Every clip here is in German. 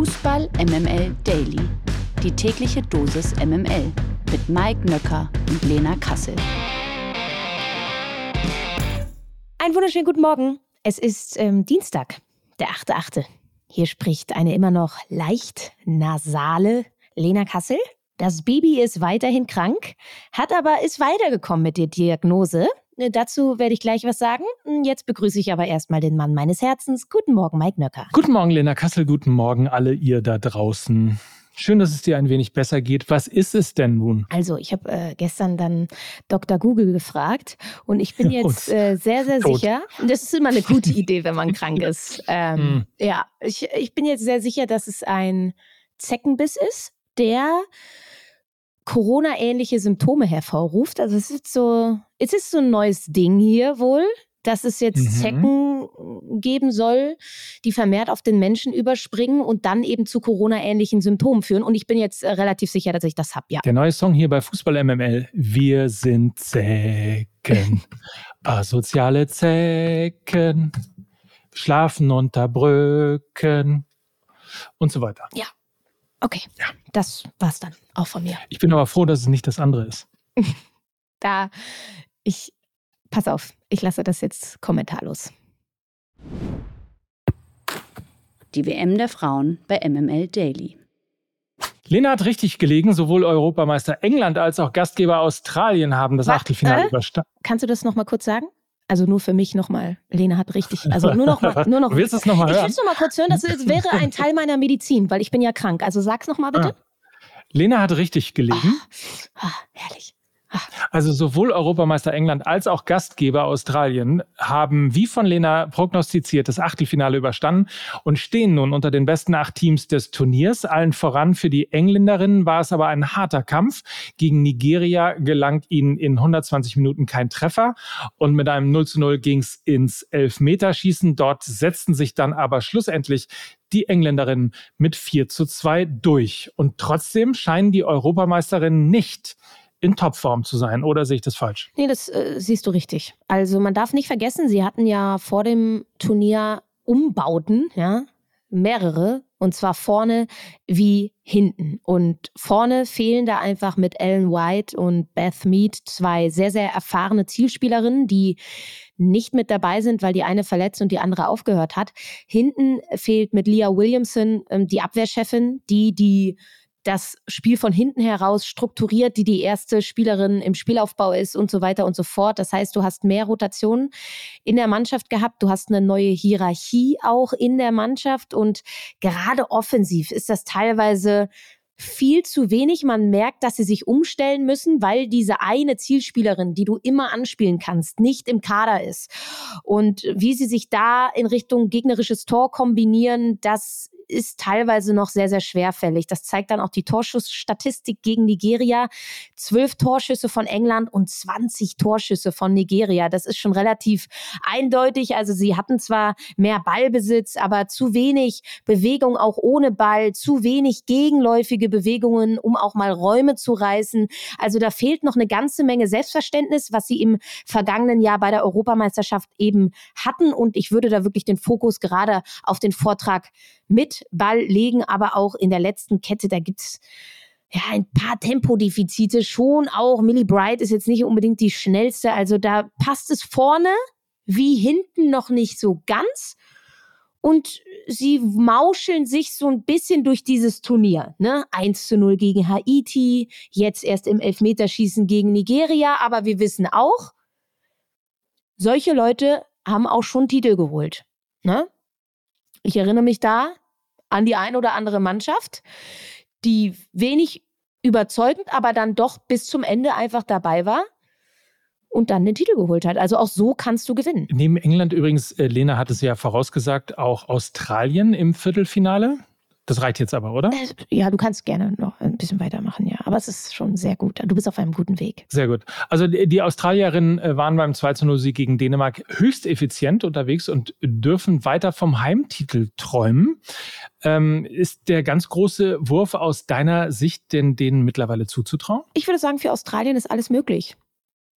Fußball MML Daily. Die tägliche Dosis MML mit Mike Nöcker und Lena Kassel. Einen wunderschönen guten Morgen. Es ist ähm, Dienstag, der 8.8. Hier spricht eine immer noch leicht nasale Lena Kassel. Das Baby ist weiterhin krank, hat aber ist weitergekommen mit der Diagnose. Äh, dazu werde ich gleich was sagen. Hm, jetzt begrüße ich aber erstmal den Mann meines Herzens. Guten Morgen, Mike Nöcker. Guten Morgen, Lena Kassel. Guten Morgen, alle ihr da draußen. Schön, dass es dir ein wenig besser geht. Was ist es denn nun? Also, ich habe äh, gestern dann Dr. Google gefragt und ich bin jetzt äh, sehr, sehr Tot. sicher. Das ist immer eine gute Idee, wenn man krank ist. Ähm, hm. Ja, ich, ich bin jetzt sehr sicher, dass es ein Zeckenbiss ist, der Corona-ähnliche Symptome hervorruft. Also es ist so, es ist so ein neues Ding hier wohl, dass es jetzt mhm. Zecken geben soll, die vermehrt auf den Menschen überspringen und dann eben zu Corona-ähnlichen Symptomen führen. Und ich bin jetzt äh, relativ sicher, dass ich das habe, ja. Der neue Song hier bei Fußball MML, Wir sind Zecken, asoziale Zecken, schlafen unter Brücken und so weiter. Ja, Okay, ja. das war's dann auch von mir. Ich bin aber froh, dass es nicht das andere ist. da, ich, pass auf, ich lasse das jetzt kommentarlos. Die WM der Frauen bei MML Daily. Lena hat richtig gelegen. Sowohl Europameister England als auch Gastgeber Australien haben das Was, Achtelfinale äh? überstanden. Kannst du das nochmal kurz sagen? Also nur für mich nochmal. Lena hat richtig. Also nur noch mal, nur noch. Willst du es nochmal hören? Ich will es nochmal kurz hören. Das wäre ein Teil meiner Medizin, weil ich bin ja krank. Also sag's nochmal bitte. Ah. Lena hat richtig gelegen. Ah, ah, herrlich. Also sowohl Europameister England als auch Gastgeber Australien haben, wie von Lena prognostiziert, das Achtelfinale überstanden und stehen nun unter den besten acht Teams des Turniers. Allen voran für die Engländerinnen war es aber ein harter Kampf. Gegen Nigeria gelang ihnen in 120 Minuten kein Treffer und mit einem 0 zu 0 ging es ins Elfmeterschießen. Dort setzten sich dann aber schlussendlich die Engländerinnen mit 4 zu 2 durch. Und trotzdem scheinen die Europameisterinnen nicht in Topform zu sein. Oder sehe ich das falsch? Nee, das äh, siehst du richtig. Also man darf nicht vergessen, sie hatten ja vor dem Turnier Umbauten, ja, mehrere, und zwar vorne wie hinten. Und vorne fehlen da einfach mit Ellen White und Beth Mead zwei sehr, sehr erfahrene Zielspielerinnen, die nicht mit dabei sind, weil die eine verletzt und die andere aufgehört hat. Hinten fehlt mit Leah Williamson ähm, die Abwehrchefin, die die das Spiel von hinten heraus strukturiert, die die erste Spielerin im Spielaufbau ist und so weiter und so fort. Das heißt, du hast mehr Rotationen in der Mannschaft gehabt, du hast eine neue Hierarchie auch in der Mannschaft und gerade offensiv ist das teilweise viel zu wenig. Man merkt, dass sie sich umstellen müssen, weil diese eine Zielspielerin, die du immer anspielen kannst, nicht im Kader ist. Und wie sie sich da in Richtung gegnerisches Tor kombinieren, das ist teilweise noch sehr, sehr schwerfällig. Das zeigt dann auch die Torschussstatistik gegen Nigeria. Zwölf Torschüsse von England und 20 Torschüsse von Nigeria. Das ist schon relativ eindeutig. Also sie hatten zwar mehr Ballbesitz, aber zu wenig Bewegung auch ohne Ball, zu wenig gegenläufige Bewegungen, um auch mal Räume zu reißen. Also da fehlt noch eine ganze Menge Selbstverständnis, was sie im vergangenen Jahr bei der Europameisterschaft eben hatten. Und ich würde da wirklich den Fokus gerade auf den Vortrag mit Ball legen, aber auch in der letzten Kette, da gibt's ja, ein paar Tempodefizite schon auch. Millie Bright ist jetzt nicht unbedingt die schnellste. Also da passt es vorne wie hinten noch nicht so ganz. Und sie mauscheln sich so ein bisschen durch dieses Turnier. Ne? 1 zu 0 gegen Haiti, jetzt erst im Elfmeterschießen gegen Nigeria. Aber wir wissen auch, solche Leute haben auch schon Titel geholt. Ne? Ich erinnere mich da an die ein oder andere Mannschaft, die wenig überzeugend, aber dann doch bis zum Ende einfach dabei war und dann den Titel geholt hat. Also auch so kannst du gewinnen. Neben England übrigens, äh, Lena hat es ja vorausgesagt, auch Australien im Viertelfinale. Das reicht jetzt aber, oder? Äh, ja, du kannst gerne noch ein bisschen weitermachen, ja. Aber es ist schon sehr gut. Du bist auf einem guten Weg. Sehr gut. Also die Australierinnen äh, waren beim 2-0-Sieg gegen Dänemark höchst effizient unterwegs und dürfen weiter vom Heimtitel träumen. Ähm, ist der ganz große Wurf aus deiner Sicht denn denen mittlerweile zuzutrauen? Ich würde sagen, für Australien ist alles möglich.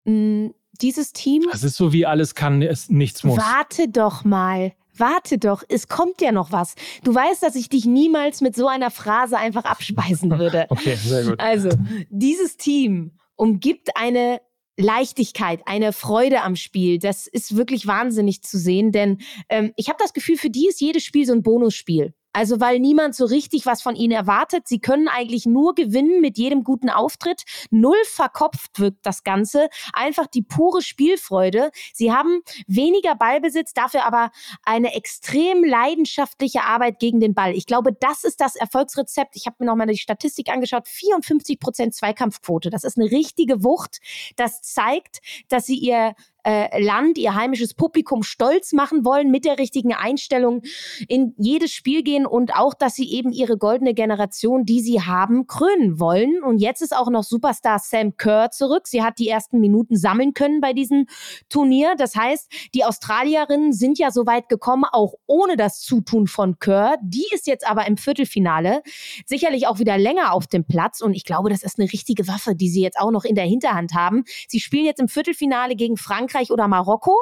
Mhm dieses Team. Das ist so wie alles kann, es nichts muss. Warte doch mal. Warte doch, es kommt ja noch was. Du weißt, dass ich dich niemals mit so einer Phrase einfach abspeisen würde. Okay, sehr gut. Also, dieses Team umgibt eine Leichtigkeit, eine Freude am Spiel. Das ist wirklich wahnsinnig zu sehen, denn ähm, ich habe das Gefühl, für die ist jedes Spiel so ein Bonusspiel. Also weil niemand so richtig was von ihnen erwartet. Sie können eigentlich nur gewinnen mit jedem guten Auftritt. Null verkopft wirkt das Ganze. Einfach die pure Spielfreude. Sie haben weniger Ballbesitz, dafür aber eine extrem leidenschaftliche Arbeit gegen den Ball. Ich glaube, das ist das Erfolgsrezept. Ich habe mir nochmal die Statistik angeschaut. 54 Prozent Zweikampfquote. Das ist eine richtige Wucht. Das zeigt, dass sie ihr äh, Land, ihr heimisches Publikum stolz machen wollen, mit der richtigen Einstellung in jedes Spiel gehen und auch, dass sie eben ihre goldene Generation, die sie haben, krönen wollen. Und jetzt ist auch noch Superstar Sam Kerr zurück. Sie hat die ersten Minuten sammeln können bei diesem Turnier. Das heißt, die Australierinnen sind ja so weit gekommen, auch ohne das Zutun von Kerr. Die ist jetzt aber im Viertelfinale sicherlich auch wieder länger auf dem Platz. Und ich glaube, das ist eine richtige Waffe, die sie jetzt auch noch in der Hinterhand haben. Sie spielen jetzt im Viertelfinale gegen Frankreich Frankreich oder Marokko.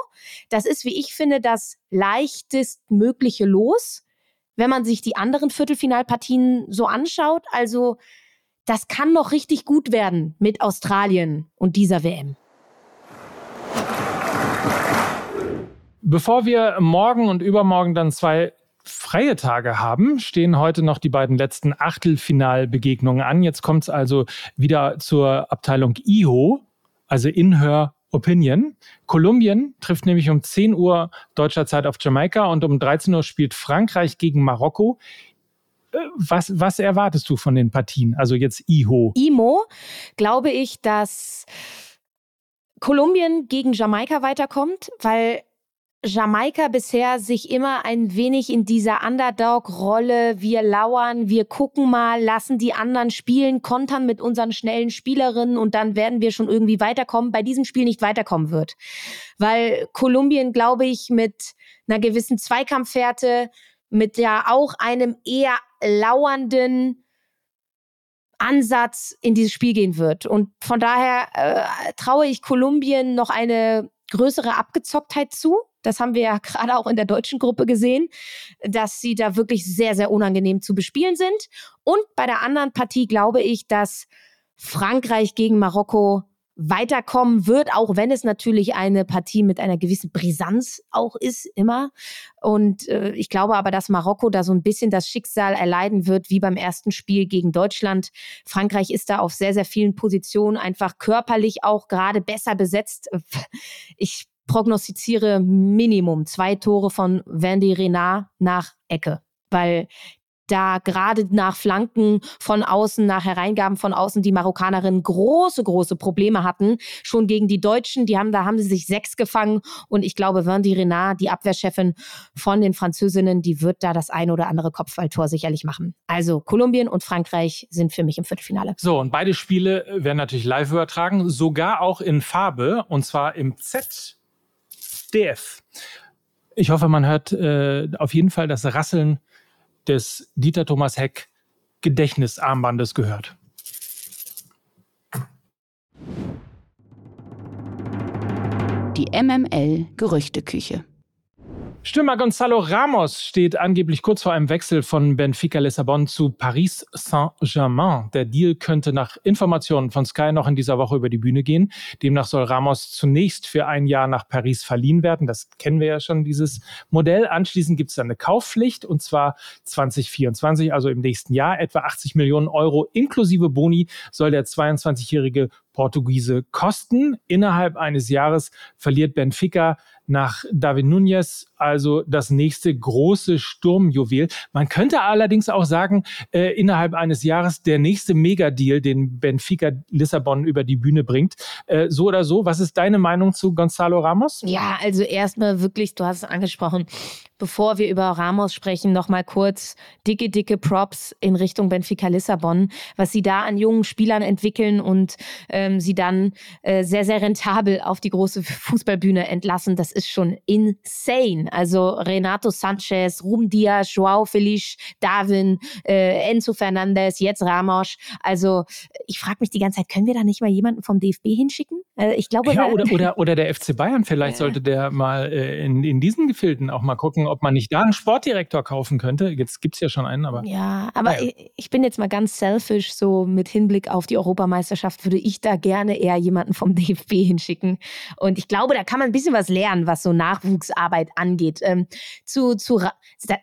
Das ist, wie ich finde, das leichtestmögliche Los, wenn man sich die anderen Viertelfinalpartien so anschaut. Also das kann noch richtig gut werden mit Australien und dieser WM. Bevor wir morgen und übermorgen dann zwei freie Tage haben, stehen heute noch die beiden letzten Achtelfinalbegegnungen an. Jetzt kommt es also wieder zur Abteilung IHO, also Inhör Opinion. Kolumbien trifft nämlich um 10 Uhr deutscher Zeit auf Jamaika und um 13 Uhr spielt Frankreich gegen Marokko. Äh, was, was erwartest du von den Partien? Also jetzt IHO. IMO glaube ich, dass Kolumbien gegen Jamaika weiterkommt, weil Jamaika bisher sich immer ein wenig in dieser Underdog-Rolle, wir lauern, wir gucken mal, lassen die anderen spielen, kontern mit unseren schnellen Spielerinnen und dann werden wir schon irgendwie weiterkommen, bei diesem Spiel nicht weiterkommen wird. Weil Kolumbien, glaube ich, mit einer gewissen Zweikampfwerte, mit ja auch einem eher lauernden Ansatz in dieses Spiel gehen wird. Und von daher äh, traue ich Kolumbien noch eine größere Abgezocktheit zu das haben wir ja gerade auch in der deutschen Gruppe gesehen, dass sie da wirklich sehr, sehr unangenehm zu bespielen sind. Und bei der anderen Partie glaube ich, dass Frankreich gegen Marokko weiterkommen wird, auch wenn es natürlich eine Partie mit einer gewissen Brisanz auch ist, immer. Und äh, ich glaube aber, dass Marokko da so ein bisschen das Schicksal erleiden wird, wie beim ersten Spiel gegen Deutschland. Frankreich ist da auf sehr, sehr vielen Positionen einfach körperlich auch gerade besser besetzt. Ich prognostiziere Minimum zwei Tore von Wendy Renard nach Ecke, weil da gerade nach Flanken von außen, nach Hereingaben von außen die Marokkanerinnen große, große Probleme hatten. Schon gegen die Deutschen, die haben, da haben sie sich sechs gefangen. Und ich glaube, Wendy Renard, die Abwehrchefin von den Französinnen, die wird da das ein oder andere Kopfballtor sicherlich machen. Also Kolumbien und Frankreich sind für mich im Viertelfinale. So, und beide Spiele werden natürlich live übertragen, sogar auch in Farbe, und zwar im Z DF. Ich hoffe, man hört äh, auf jeden Fall das Rasseln des Dieter Thomas Heck Gedächtnisarmbandes gehört. Die MML Gerüchteküche. Stürmer Gonzalo Ramos steht angeblich kurz vor einem Wechsel von Benfica Lissabon zu Paris Saint-Germain. Der Deal könnte nach Informationen von Sky noch in dieser Woche über die Bühne gehen. Demnach soll Ramos zunächst für ein Jahr nach Paris verliehen werden. Das kennen wir ja schon, dieses Modell. Anschließend gibt es dann eine Kaufpflicht und zwar 2024, also im nächsten Jahr. Etwa 80 Millionen Euro inklusive Boni soll der 22-jährige Portugiese kosten. Innerhalb eines Jahres verliert Benfica nach David Nunez, also das nächste große Sturmjuwel. Man könnte allerdings auch sagen, äh, innerhalb eines Jahres der nächste Megadeal, den Benfica Lissabon über die Bühne bringt. Äh, so oder so, was ist deine Meinung zu Gonzalo Ramos? Ja, also erstmal wirklich, du hast es angesprochen, bevor wir über Ramos sprechen, nochmal kurz dicke, dicke Props in Richtung Benfica Lissabon, was sie da an jungen Spielern entwickeln und ähm, sie dann äh, sehr, sehr rentabel auf die große Fußballbühne entlassen. Das ist schon insane. Also Renato Sanchez, Ruben Diaz, Joao Feliz, Darwin, äh, Enzo Fernandez, jetzt Ramos. Also ich frage mich die ganze Zeit, können wir da nicht mal jemanden vom DFB hinschicken? Äh, ich glaube, ja, oder, oder, oder der FC Bayern, vielleicht sollte der mal äh, in, in diesen Gefilden auch mal gucken, ob man nicht da einen Sportdirektor kaufen könnte. Jetzt gibt es ja schon einen, aber. Ja, aber ja. Ich, ich, bin jetzt mal ganz selfish, so mit Hinblick auf die Europameisterschaft würde ich da gerne eher jemanden vom DFB hinschicken. Und ich glaube, da kann man ein bisschen was lernen, was so Nachwuchsarbeit angeht. Ähm, zu, zu,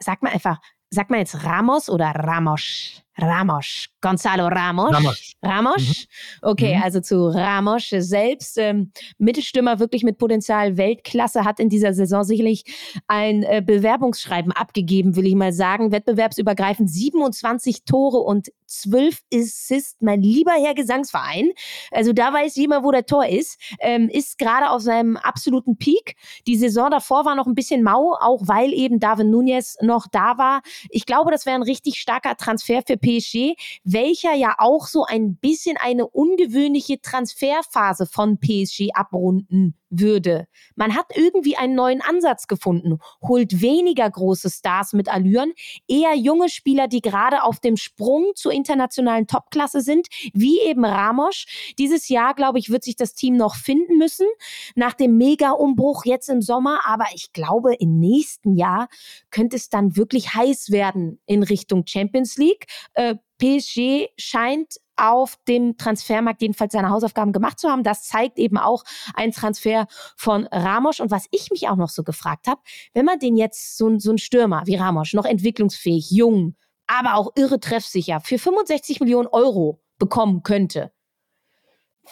sag mal einfach, sag mal jetzt Ramos oder Ramos? Ramos, Gonzalo Ramos. Ramos. Ramos? Mhm. Okay, mhm. also zu Ramos selbst. Ähm, Mittelstürmer wirklich mit Potenzial Weltklasse hat in dieser Saison sicherlich ein äh, Bewerbungsschreiben abgegeben, will ich mal sagen. Wettbewerbsübergreifend 27 Tore und 12 Assists. Mein lieber Herr Gesangsverein. Also da weiß jemand, wo der Tor ist. Ähm, ist gerade auf seinem absoluten Peak. Die Saison davor war noch ein bisschen mau, auch weil eben David Nunez noch da war. Ich glaube, das wäre ein richtig starker Transfer für PSG, welcher ja auch so ein bisschen eine ungewöhnliche Transferphase von PSG abrunden würde. Man hat irgendwie einen neuen Ansatz gefunden, holt weniger große Stars mit Allüren, eher junge Spieler, die gerade auf dem Sprung zur internationalen Topklasse sind, wie eben Ramos. Dieses Jahr, glaube ich, wird sich das Team noch finden müssen, nach dem Mega-Umbruch jetzt im Sommer, aber ich glaube, im nächsten Jahr könnte es dann wirklich heiß werden in Richtung Champions League. Äh, PSG scheint auf dem Transfermarkt jedenfalls seine Hausaufgaben gemacht zu haben. Das zeigt eben auch ein Transfer von Ramos. Und was ich mich auch noch so gefragt habe, wenn man den jetzt so, so ein Stürmer wie Ramos, noch entwicklungsfähig, jung, aber auch irre treffsicher, für 65 Millionen Euro bekommen könnte,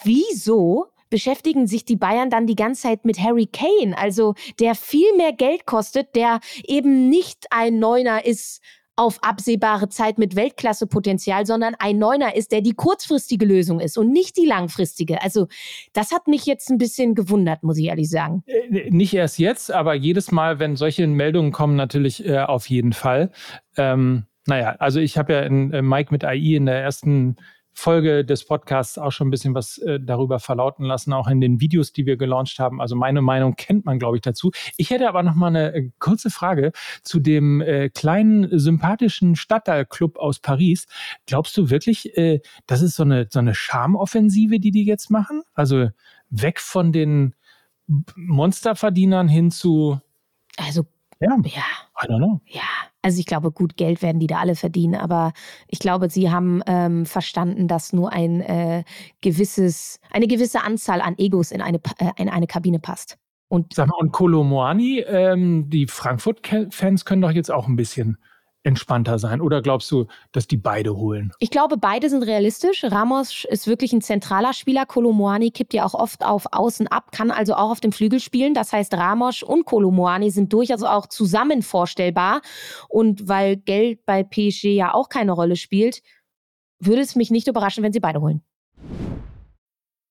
wieso beschäftigen sich die Bayern dann die ganze Zeit mit Harry Kane, also der viel mehr Geld kostet, der eben nicht ein Neuner ist auf absehbare Zeit mit Weltklasse-Potenzial, sondern ein Neuner ist, der die kurzfristige Lösung ist und nicht die langfristige. Also das hat mich jetzt ein bisschen gewundert, muss ich ehrlich sagen. Äh, nicht erst jetzt, aber jedes Mal, wenn solche Meldungen kommen, natürlich äh, auf jeden Fall. Ähm, naja, also ich habe ja in äh, Mike mit AI in der ersten Folge des Podcasts auch schon ein bisschen was äh, darüber verlauten lassen, auch in den Videos, die wir gelauncht haben. Also meine Meinung kennt man, glaube ich, dazu. Ich hätte aber noch mal eine äh, kurze Frage zu dem äh, kleinen sympathischen Stadtteilclub aus Paris. Glaubst du wirklich, äh, das ist so eine so eine Charmoffensive, die die jetzt machen? Also weg von den Monsterverdienern hin zu also ja, ja. I don't know. Ja, also ich glaube, gut Geld werden die da alle verdienen, aber ich glaube, sie haben ähm, verstanden, dass nur ein äh, gewisses, eine gewisse Anzahl an Egos in eine, äh, in eine Kabine passt. Und Sag mal, und Kolomoani, ähm, die Frankfurt-Fans können doch jetzt auch ein bisschen entspannter sein? Oder glaubst du, dass die beide holen? Ich glaube, beide sind realistisch. Ramos ist wirklich ein zentraler Spieler. Kolomoani kippt ja auch oft auf Außen ab, kann also auch auf dem Flügel spielen. Das heißt, Ramos und Kolomoani sind durchaus auch zusammen vorstellbar. Und weil Geld bei PSG ja auch keine Rolle spielt, würde es mich nicht überraschen, wenn sie beide holen.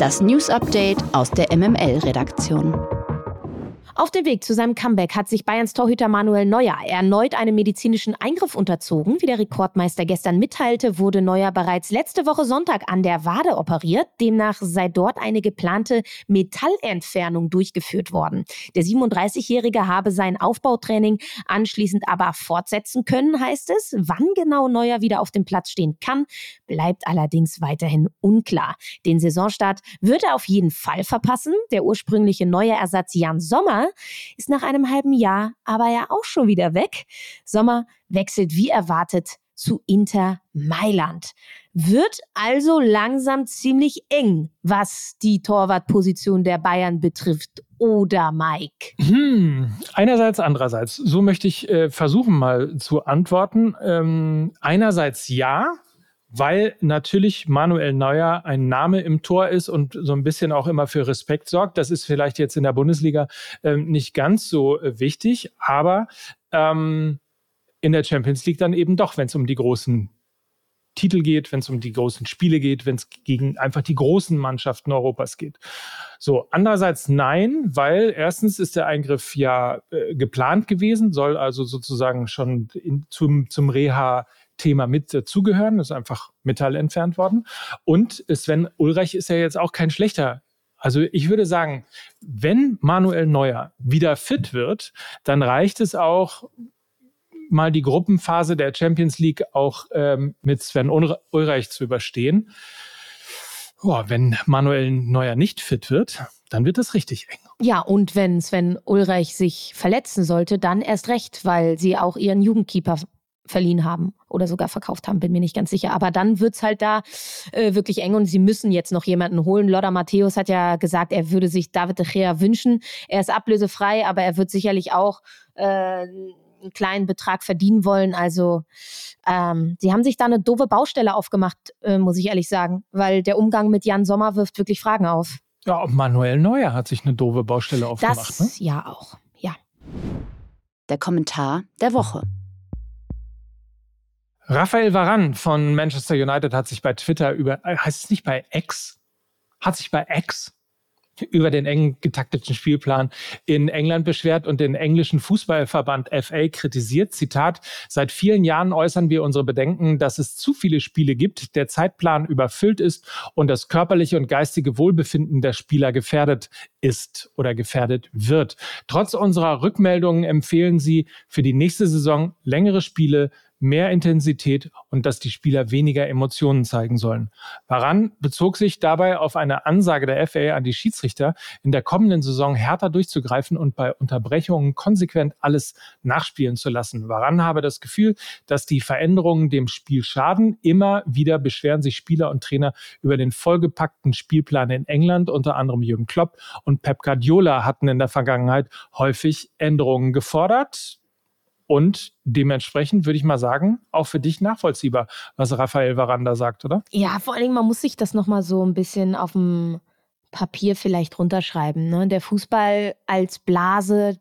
Das News Update aus der MML-Redaktion. Auf dem Weg zu seinem Comeback hat sich Bayerns Torhüter Manuel Neuer erneut einem medizinischen Eingriff unterzogen. Wie der Rekordmeister gestern mitteilte, wurde Neuer bereits letzte Woche Sonntag an der Wade operiert. Demnach sei dort eine geplante Metallentfernung durchgeführt worden. Der 37-Jährige habe sein Aufbautraining anschließend aber fortsetzen können, heißt es. Wann genau Neuer wieder auf dem Platz stehen kann, bleibt allerdings weiterhin unklar. Den Saisonstart wird er auf jeden Fall verpassen. Der ursprüngliche neue Ersatz Jan Sommer ist nach einem halben Jahr aber ja auch schon wieder weg. Sommer wechselt wie erwartet zu Inter Mailand. Wird also langsam ziemlich eng, was die Torwartposition der Bayern betrifft. Oder Mike? Hm, einerseits, andererseits. So möchte ich äh, versuchen mal zu antworten. Ähm, einerseits ja, weil natürlich Manuel Neuer ein Name im Tor ist und so ein bisschen auch immer für Respekt sorgt. Das ist vielleicht jetzt in der Bundesliga ähm, nicht ganz so äh, wichtig, aber ähm, in der Champions League dann eben doch, wenn es um die großen Titel geht, wenn es um die großen Spiele geht, wenn es gegen einfach die großen Mannschaften Europas geht. So, andererseits nein, weil erstens ist der Eingriff ja äh, geplant gewesen, soll also sozusagen schon in, zum, zum Reha Thema mit dazugehören, ist einfach Metall entfernt worden. Und Sven Ulreich ist ja jetzt auch kein schlechter also ich würde sagen, wenn Manuel Neuer wieder fit wird, dann reicht es auch, mal die Gruppenphase der Champions League auch ähm, mit Sven Ulreich zu überstehen. Boah, wenn Manuel Neuer nicht fit wird, dann wird es richtig eng. Ja, und wenn Sven Ulreich sich verletzen sollte, dann erst recht, weil sie auch ihren Jugendkeeper verliehen haben oder sogar verkauft haben, bin mir nicht ganz sicher. Aber dann wird es halt da äh, wirklich eng und sie müssen jetzt noch jemanden holen. Lothar Matthäus hat ja gesagt, er würde sich David de Gea wünschen. Er ist ablösefrei, aber er wird sicherlich auch äh, einen kleinen Betrag verdienen wollen. Also ähm, sie haben sich da eine doofe Baustelle aufgemacht, äh, muss ich ehrlich sagen, weil der Umgang mit Jan Sommer wirft wirklich Fragen auf. Ja, Manuel Neuer hat sich eine doofe Baustelle aufgemacht. Das ne? ja auch, ja. Der Kommentar der Woche. Raphael Varan von Manchester United hat sich bei Twitter über, äh, heißt es nicht bei X? Hat sich bei X über den eng getakteten Spielplan in England beschwert und den englischen Fußballverband FA kritisiert. Zitat, seit vielen Jahren äußern wir unsere Bedenken, dass es zu viele Spiele gibt, der Zeitplan überfüllt ist und das körperliche und geistige Wohlbefinden der Spieler gefährdet ist oder gefährdet wird. Trotz unserer Rückmeldungen empfehlen sie für die nächste Saison längere Spiele, mehr Intensität und dass die Spieler weniger Emotionen zeigen sollen. Waran bezog sich dabei auf eine Ansage der FA an die Schiedsrichter, in der kommenden Saison härter durchzugreifen und bei Unterbrechungen konsequent alles nachspielen zu lassen. Waran habe das Gefühl, dass die Veränderungen dem Spiel schaden. Immer wieder beschweren sich Spieler und Trainer über den vollgepackten Spielplan in England. Unter anderem Jürgen Klopp und Pep Guardiola hatten in der Vergangenheit häufig Änderungen gefordert und dementsprechend würde ich mal sagen, auch für dich nachvollziehbar, was Raphael Varanda sagt, oder? Ja, vor allen Dingen, man muss sich das nochmal so ein bisschen auf dem Papier vielleicht runterschreiben. Ne? Der Fußball als Blase,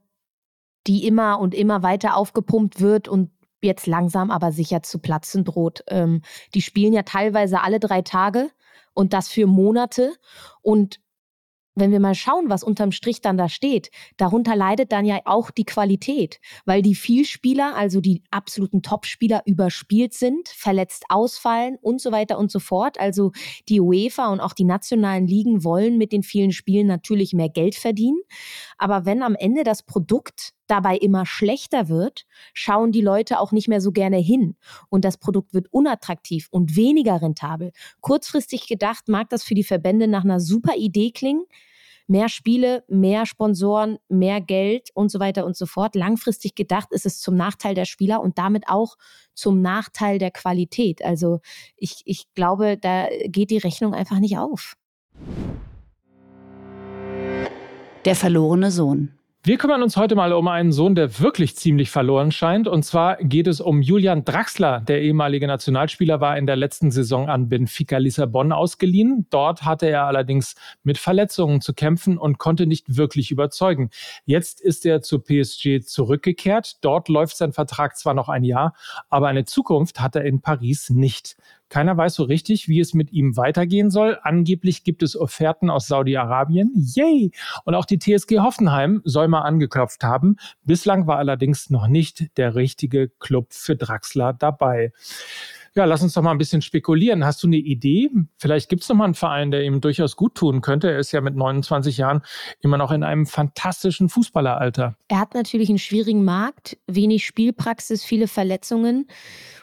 die immer und immer weiter aufgepumpt wird und jetzt langsam aber sicher zu platzen droht. Ähm, die spielen ja teilweise alle drei Tage und das für Monate. Und wenn wir mal schauen, was unterm Strich dann da steht, darunter leidet dann ja auch die Qualität, weil die Vielspieler, also die absoluten Topspieler überspielt sind, verletzt ausfallen und so weiter und so fort. Also die UEFA und auch die nationalen Ligen wollen mit den vielen Spielen natürlich mehr Geld verdienen. Aber wenn am Ende das Produkt dabei immer schlechter wird, schauen die Leute auch nicht mehr so gerne hin und das Produkt wird unattraktiv und weniger rentabel. Kurzfristig gedacht mag das für die Verbände nach einer super Idee klingen, mehr Spiele, mehr Sponsoren, mehr Geld und so weiter und so fort. Langfristig gedacht ist es zum Nachteil der Spieler und damit auch zum Nachteil der Qualität. Also ich, ich glaube, da geht die Rechnung einfach nicht auf. Der verlorene Sohn. Wir kümmern uns heute mal um einen Sohn, der wirklich ziemlich verloren scheint. Und zwar geht es um Julian Draxler. Der ehemalige Nationalspieler war in der letzten Saison an Benfica Lissabon ausgeliehen. Dort hatte er allerdings mit Verletzungen zu kämpfen und konnte nicht wirklich überzeugen. Jetzt ist er zu PSG zurückgekehrt. Dort läuft sein Vertrag zwar noch ein Jahr, aber eine Zukunft hat er in Paris nicht. Keiner weiß so richtig, wie es mit ihm weitergehen soll. Angeblich gibt es Offerten aus Saudi-Arabien. Yay! Und auch die TSG Hoffenheim soll mal angeklopft haben. Bislang war allerdings noch nicht der richtige Club für Draxler dabei. Ja, lass uns doch mal ein bisschen spekulieren. Hast du eine Idee? Vielleicht gibt es noch mal einen Verein, der ihm durchaus gut tun könnte. Er ist ja mit 29 Jahren immer noch in einem fantastischen Fußballeralter. Er hat natürlich einen schwierigen Markt, wenig Spielpraxis, viele Verletzungen.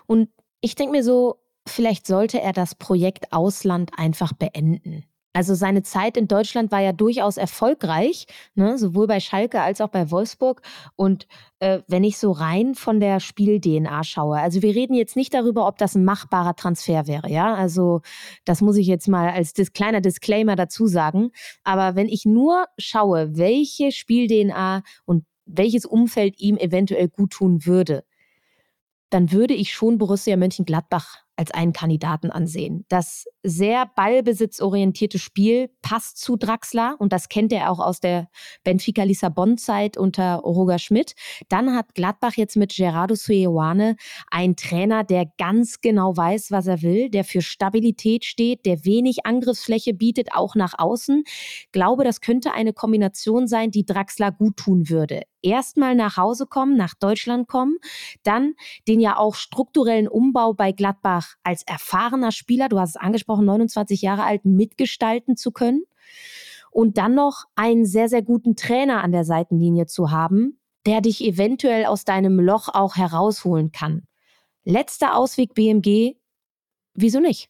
Und ich denke mir so, vielleicht sollte er das Projekt Ausland einfach beenden. Also seine Zeit in Deutschland war ja durchaus erfolgreich, ne, sowohl bei Schalke als auch bei Wolfsburg. Und äh, wenn ich so rein von der Spiel-DNA schaue, also wir reden jetzt nicht darüber, ob das ein machbarer Transfer wäre, ja. Also das muss ich jetzt mal als dis kleiner Disclaimer dazu sagen. Aber wenn ich nur schaue, welche Spiel-DNA und welches Umfeld ihm eventuell gut tun würde, dann würde ich schon Borussia Mönchengladbach als einen Kandidaten ansehen. Das sehr ballbesitzorientierte Spiel passt zu Draxler und das kennt er auch aus der Benfica Lissabon-Zeit unter Roger Schmidt. Dann hat Gladbach jetzt mit Gerardo Suewane einen Trainer, der ganz genau weiß, was er will, der für Stabilität steht, der wenig Angriffsfläche bietet, auch nach außen. Glaube, das könnte eine Kombination sein, die Draxler gut tun würde erstmal nach Hause kommen, nach Deutschland kommen, dann den ja auch strukturellen Umbau bei Gladbach als erfahrener Spieler, du hast es angesprochen, 29 Jahre alt, mitgestalten zu können und dann noch einen sehr, sehr guten Trainer an der Seitenlinie zu haben, der dich eventuell aus deinem Loch auch herausholen kann. Letzter Ausweg BMG, wieso nicht?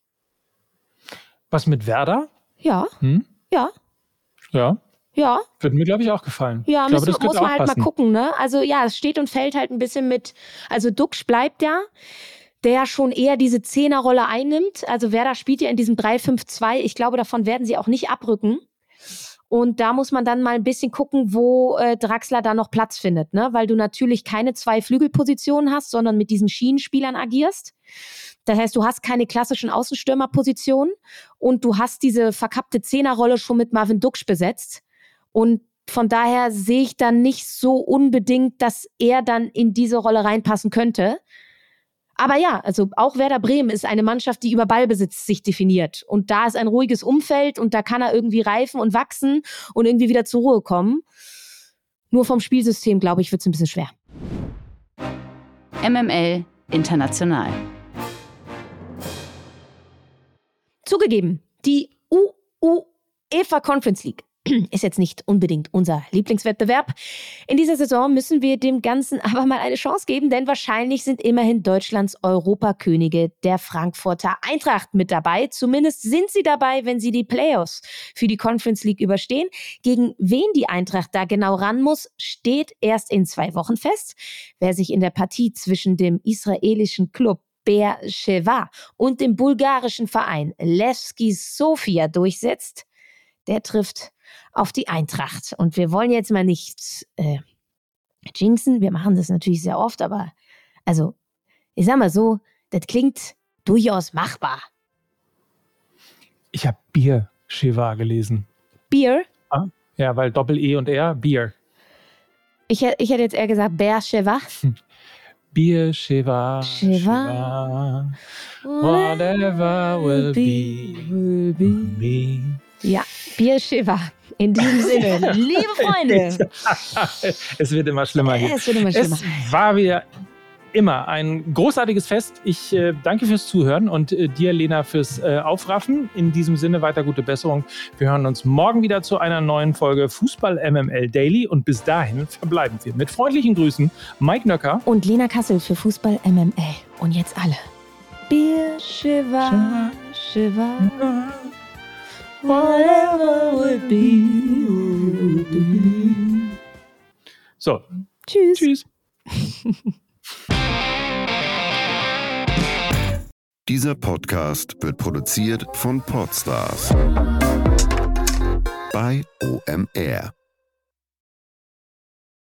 Was mit Werder? Ja. Hm? Ja. Ja. Ja. Würde mir, glaube ich, auch gefallen. Ja, ich glaube, müssen, muss man halt passen. mal gucken, ne? Also ja, es steht und fällt halt ein bisschen mit, also Duxch bleibt ja, der schon eher diese Zehnerrolle einnimmt. Also Werder spielt ja in diesem 3-5-2. Ich glaube, davon werden sie auch nicht abrücken. Und da muss man dann mal ein bisschen gucken, wo äh, Draxler da noch Platz findet, ne? Weil du natürlich keine zwei Flügelpositionen hast, sondern mit diesen Schienenspielern agierst. Das heißt, du hast keine klassischen Außenstürmerpositionen und du hast diese verkappte Zehnerrolle schon mit Marvin Duksch besetzt. Und von daher sehe ich dann nicht so unbedingt, dass er dann in diese Rolle reinpassen könnte. Aber ja, also auch Werder Bremen ist eine Mannschaft, die über Ballbesitz sich definiert. Und da ist ein ruhiges Umfeld und da kann er irgendwie reifen und wachsen und irgendwie wieder zur Ruhe kommen. Nur vom Spielsystem, glaube ich, wird es ein bisschen schwer. MML International. Zugegeben, die UEFA Conference League ist jetzt nicht unbedingt unser Lieblingswettbewerb. In dieser Saison müssen wir dem Ganzen aber mal eine Chance geben, denn wahrscheinlich sind immerhin Deutschlands Europakönige der Frankfurter Eintracht mit dabei. Zumindest sind sie dabei, wenn sie die Playoffs für die Conference League überstehen. Gegen wen die Eintracht da genau ran muss, steht erst in zwei Wochen fest. Wer sich in der Partie zwischen dem israelischen Club Beersheva und dem bulgarischen Verein Levski Sofia durchsetzt, der trifft auf die Eintracht. Und wir wollen jetzt mal nicht äh, jinxen. Wir machen das natürlich sehr oft, aber also, ich sag mal so, das klingt durchaus machbar. Ich habe Bier Shiva gelesen. Bier? Ah, ja, weil Doppel-E und R, Bier. Ich, ich hätte jetzt eher gesagt Bär Shiva. Bier Shiva. Shiva. Whatever will be. Will be. Ja, Bier Shiva. In diesem Sinne, liebe Freunde. es wird immer schlimmer hier. Es wird immer schlimmer. Es war wieder immer ein großartiges Fest. Ich äh, danke fürs Zuhören und äh, dir, Lena, fürs äh, Aufraffen. In diesem Sinne weiter gute Besserung. Wir hören uns morgen wieder zu einer neuen Folge Fußball MML Daily und bis dahin verbleiben wir mit freundlichen Grüßen Mike Nöcker und Lena Kassel für Fußball MML. Und jetzt alle. Bier, Shiva, Shiva. Shiva. Whatever would be, would be. So. Tschüss. Tschüss. Dieser Podcast wird produziert von Podstars bei OMR.